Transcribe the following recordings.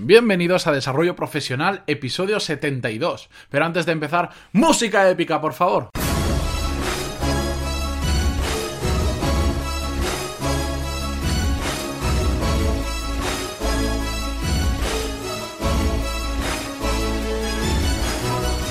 Bienvenidos a Desarrollo Profesional, episodio 72. Pero antes de empezar, música épica, por favor.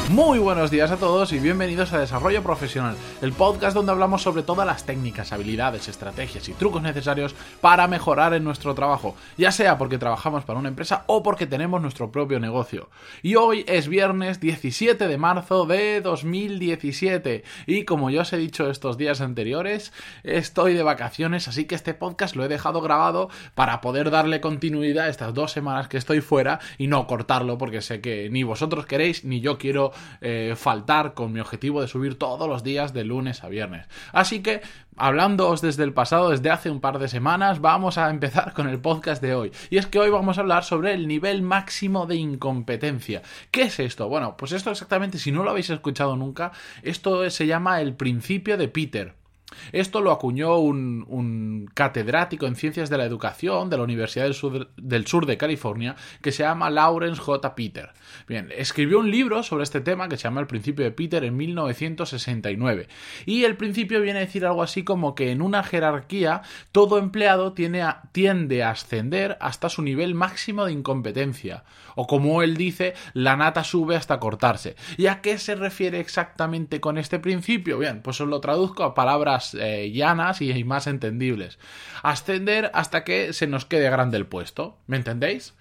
Muy buenos días a todos y bienvenidos a Desarrollo Profesional, el podcast donde hablamos sobre todas las técnicas, habilidades, estrategias y trucos necesarios para mejorar en nuestro trabajo, ya sea porque trabajamos para una empresa o porque tenemos nuestro propio negocio. Y hoy es viernes 17 de marzo de 2017 y como ya os he dicho estos días anteriores, estoy de vacaciones, así que este podcast lo he dejado grabado para poder darle continuidad a estas dos semanas que estoy fuera y no cortarlo porque sé que ni vosotros queréis ni yo quiero eh, faltar con mi objetivo de subir todos los días de lunes a viernes. Así que, hablándoos desde el pasado, desde hace un par de semanas, vamos a empezar con el podcast de hoy. Y es que hoy vamos a hablar sobre el nivel máximo de incompetencia. ¿Qué es esto? Bueno, pues esto exactamente, si no lo habéis escuchado nunca, esto se llama el principio de Peter. Esto lo acuñó un, catedrático en ciencias de la educación de la Universidad del Sur, de California que se llama Lawrence J. Peter. Bien, escribió un libro sobre este tema que se llama El principio de Peter en 1969. Y el principio viene a decir algo así como que en una jerarquía todo empleado tiende a ascender hasta su nivel máximo de incompetencia. O como él dice, la nata sube hasta cortarse. ¿Y a qué se refiere exactamente con este principio? Bien, pues os lo traduzco a palabras eh, llanas y más entendibles. Ascender hasta que se nos quede grande el puesto. ¿Me entendéis?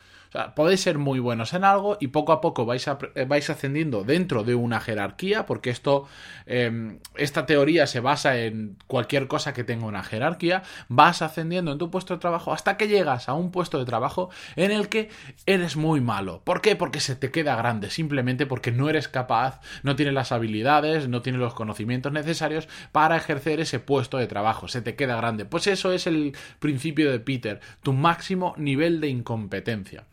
Podéis ser muy buenos en algo y poco a poco vais, eh, vais ascendiendo dentro de una jerarquía, porque esto, em, esta teoría se basa en cualquier cosa que tenga una jerarquía, vas ascendiendo en tu puesto de trabajo hasta que llegas a un puesto de trabajo en el que eres muy malo. ¿Por qué? Porque se te queda grande, simplemente porque no eres capaz, no tienes las habilidades, no tienes los conocimientos necesarios para ejercer ese puesto de trabajo, se te queda grande. Pues eso es el principio de Peter, tu máximo nivel de incompetencia.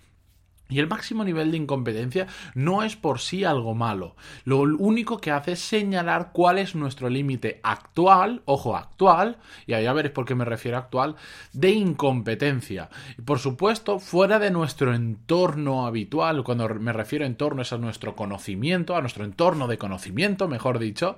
Y el máximo nivel de incompetencia no es por sí algo malo. Lo único que hace es señalar cuál es nuestro límite actual, ojo, actual, y ahí a veréis por qué me refiero a actual, de incompetencia. Y por supuesto, fuera de nuestro entorno habitual, cuando me refiero a entorno es a nuestro conocimiento, a nuestro entorno de conocimiento, mejor dicho,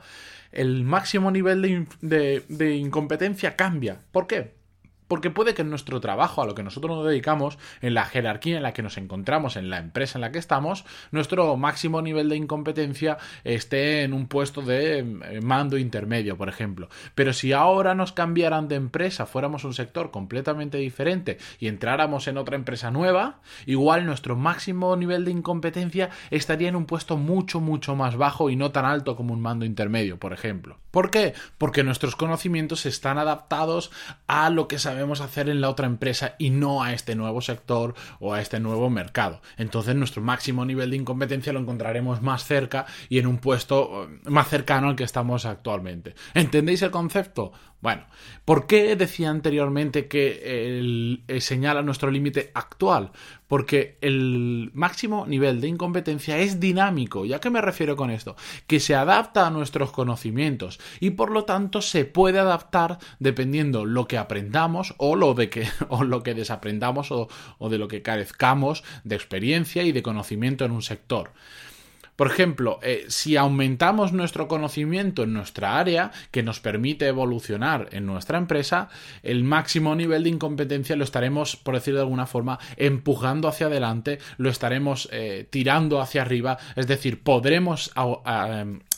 el máximo nivel de, de incompetencia cambia. ¿Por qué? Porque puede que en nuestro trabajo, a lo que nosotros nos dedicamos, en la jerarquía en la que nos encontramos, en la empresa en la que estamos, nuestro máximo nivel de incompetencia esté en un puesto de eh, mando intermedio, por ejemplo. Pero si ahora nos cambiaran de empresa, fuéramos un sector completamente diferente y entráramos en otra empresa nueva, igual nuestro máximo nivel de incompetencia estaría en un puesto mucho, mucho más bajo y no tan alto como un mando intermedio, por ejemplo. ¿Por qué? Porque nuestros conocimientos están adaptados a lo que sabemos debemos hacer en la otra empresa y no a este nuevo sector o a este nuevo mercado. Entonces nuestro máximo nivel de incompetencia lo encontraremos más cerca y en un puesto eh, más cercano al que estamos actualmente. ¿Entendéis el concepto? Bueno, ¿por qué decía anteriormente que el, eh, señala nuestro límite actual? Porque el máximo nivel de incompetencia es dinámico. ¿Y a qué me refiero con esto? Que se adapta a nuestros conocimientos y por lo tanto se puede adaptar dependiendo lo que aprendamos o lo, de que, o lo que desaprendamos o, o de lo que carezcamos de experiencia y de conocimiento en un sector. Por ejemplo, eh, si aumentamos nuestro conocimiento en nuestra área, que nos permite evolucionar en nuestra empresa, el máximo nivel de incompetencia lo estaremos, por decirlo de alguna forma, empujando hacia adelante, lo estaremos eh, tirando hacia arriba, es decir, podremos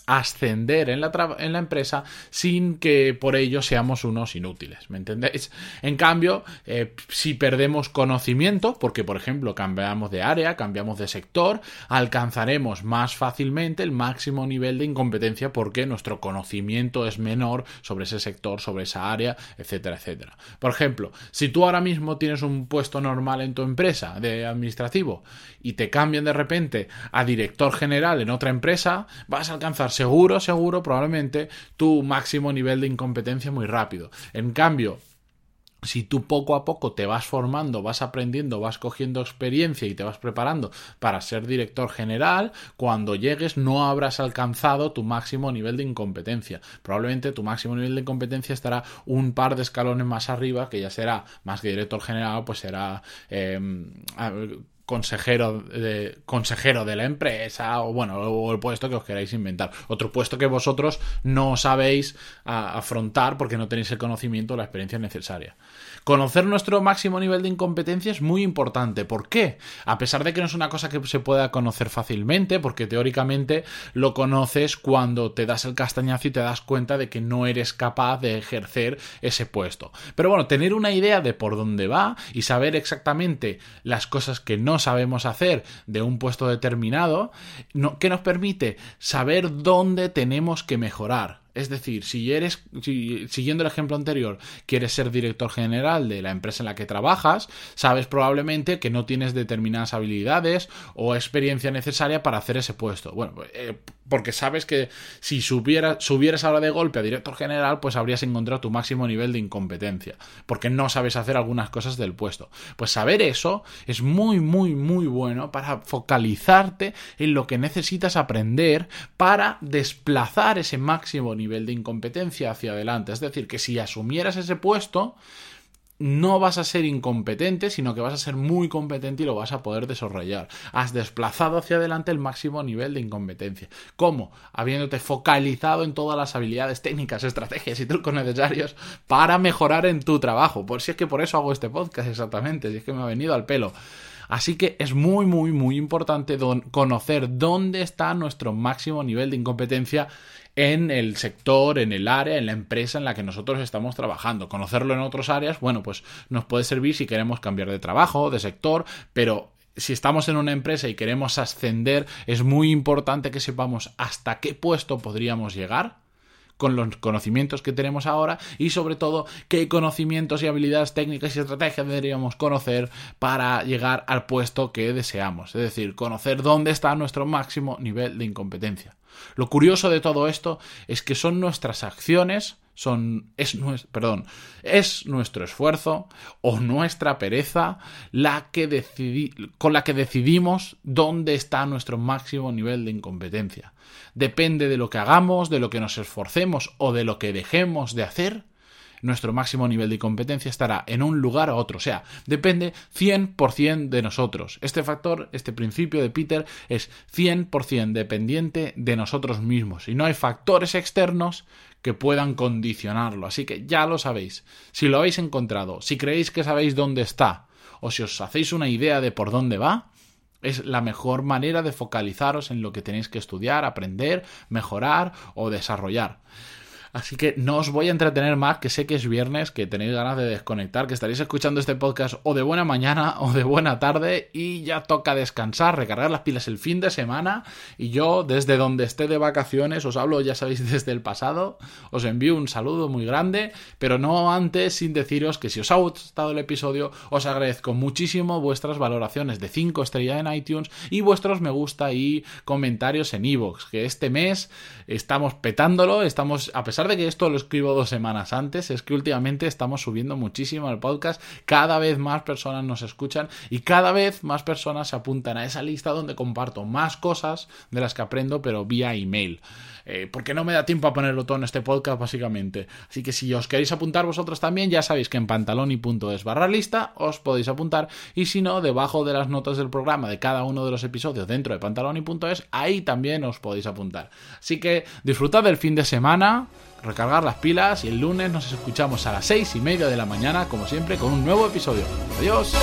ascender en la, en la, empresa sin que por ello seamos unos inútiles, ¿me entendéis? En cambio, eh, si perdemos conocimiento, porque por ejemplo cambiamos de área, cambiamos de sector, alcanzaremos más fácilmente el máximo nivel de incompetencia porque nuestro conocimiento es menor sobre ese sector, sobre esa área, etcétera, etcétera. Por ejemplo, si tú ahora mismo tienes un puesto normal en tu empresa de administrativo y te cambian de repente a director general en otra empresa, vas a alcanzar seguro, seguro, probablemente tu máximo nivel de incompetencia muy rápido. En cambio, si tú poco a poco te vas formando, vas aprendiendo, vas cogiendo experiencia y te vas preparando para ser director general, cuando llegues no habrás alcanzado tu máximo nivel de incompetencia. Probablemente tu máximo nivel de incompetencia estará un par de escalones más arriba, que ya será más que director general, pues será... Em, consejero de, consejero de la empresa o bueno, o el puesto que os queráis inventar. Otro puesto que vosotros no sabéis afrontar porque no tenéis el conocimiento o la experiencia necesaria. Conocer nuestro máximo nivel de incompetencia es muy importante. ¿Por qué? A pesar de que no es una cosa que se pueda conocer fácilmente, porque teóricamente lo conoces cuando te das el castañazo y te das cuenta de que no eres capaz de ejercer ese puesto. Pero bueno, tener una idea de por dónde va y saber exactamente las cosas que no sabemos hacer de un puesto determinado, que nos permite saber dónde tenemos que mejorar. Es decir, si eres, siguiendo el ejemplo anterior, quieres ser director general de la empresa en la que trabajas, sabes probablemente que no tienes determinadas habilidades o experiencia necesaria para hacer ese puesto. Bueno, eh, porque sabes que si subieras ahora de golpe a director general, pues habrías encontrado tu máximo nivel de incompetencia, porque no sabes hacer algunas cosas del puesto. Pues saber eso es muy, muy, muy bueno para focalizarte en lo que necesitas aprender para desplazar ese máximo nivel de incompetencia hacia adelante. Es decir, que si asumieras ese puesto, no vas a ser incompetente, sino que vas a ser muy competente y lo vas a poder desarrollar. Has desplazado hacia adelante el máximo nivel de incompetencia. ¿Cómo? Habiéndote focalizado en todas las habilidades técnicas, estrategias y trucos necesarios para mejorar en tu trabajo. Por si es que por eso hago este podcast exactamente, si es que me ha venido al pelo. Así que es muy, muy, muy importante conocer dónde está nuestro máximo nivel de incompetencia en el sector, en el área, en la empresa en la que nosotros estamos trabajando. Conocerlo en otras áreas, bueno, pues nos puede servir si queremos cambiar de trabajo, de sector, pero si estamos en una empresa y queremos ascender, es muy importante que sepamos hasta qué puesto podríamos llegar con los conocimientos que tenemos ahora y sobre todo qué conocimientos y habilidades técnicas y estrategias deberíamos conocer para llegar al puesto que deseamos. Es decir, conocer dónde está nuestro máximo nivel de incompetencia. Lo curioso de todo esto es que son nuestras acciones son es perdón, es nuestro esfuerzo o nuestra pereza la que con la que decidimos dónde está nuestro máximo nivel de incompetencia. Depende de lo que hagamos, de lo que nos esforcemos o de lo que dejemos de hacer, nuestro máximo nivel de competencia estará en un lugar o otro. O sea, depende 100% de nosotros. Este factor, este principio de Peter es 100% dependiente de nosotros mismos. Y no hay factores externos que puedan condicionarlo. Así que ya lo sabéis. Si lo habéis encontrado, si creéis que sabéis dónde está, o si os hacéis una idea de por dónde va, es la mejor manera de focalizaros en lo que tenéis que estudiar, aprender, mejorar o desarrollar. Así que no os voy a entretener más, que sé que es viernes, que tenéis ganas de desconectar, que estaréis escuchando este podcast o de buena mañana o de buena tarde y ya toca descansar, recargar las pilas el fin de semana y yo desde donde esté de vacaciones os hablo, ya sabéis, desde el pasado, os envío un saludo muy grande, pero no antes sin deciros que si os ha gustado el episodio os agradezco muchísimo vuestras valoraciones de 5 estrellas en iTunes y vuestros me gusta y comentarios en iVoox, que este mes estamos petándolo, estamos a pesar de que esto lo escribo dos semanas antes, es que últimamente estamos subiendo muchísimo el podcast, cada vez más personas nos escuchan y cada vez más personas se apuntan a esa lista donde comparto más cosas de las que aprendo, pero vía email. Eh, porque no me da tiempo a ponerlo todo en este podcast, básicamente. Así que si os queréis apuntar vosotros también, ya sabéis que en pantaloni.es barra lista os podéis apuntar. Y si no, debajo de las notas del programa de cada uno de los episodios dentro de pantaloni.es, ahí también os podéis apuntar. Así que disfrutad del fin de semana recargar las pilas y el lunes nos escuchamos a las seis y media de la mañana, como siempre, con un nuevo episodio. Adiós.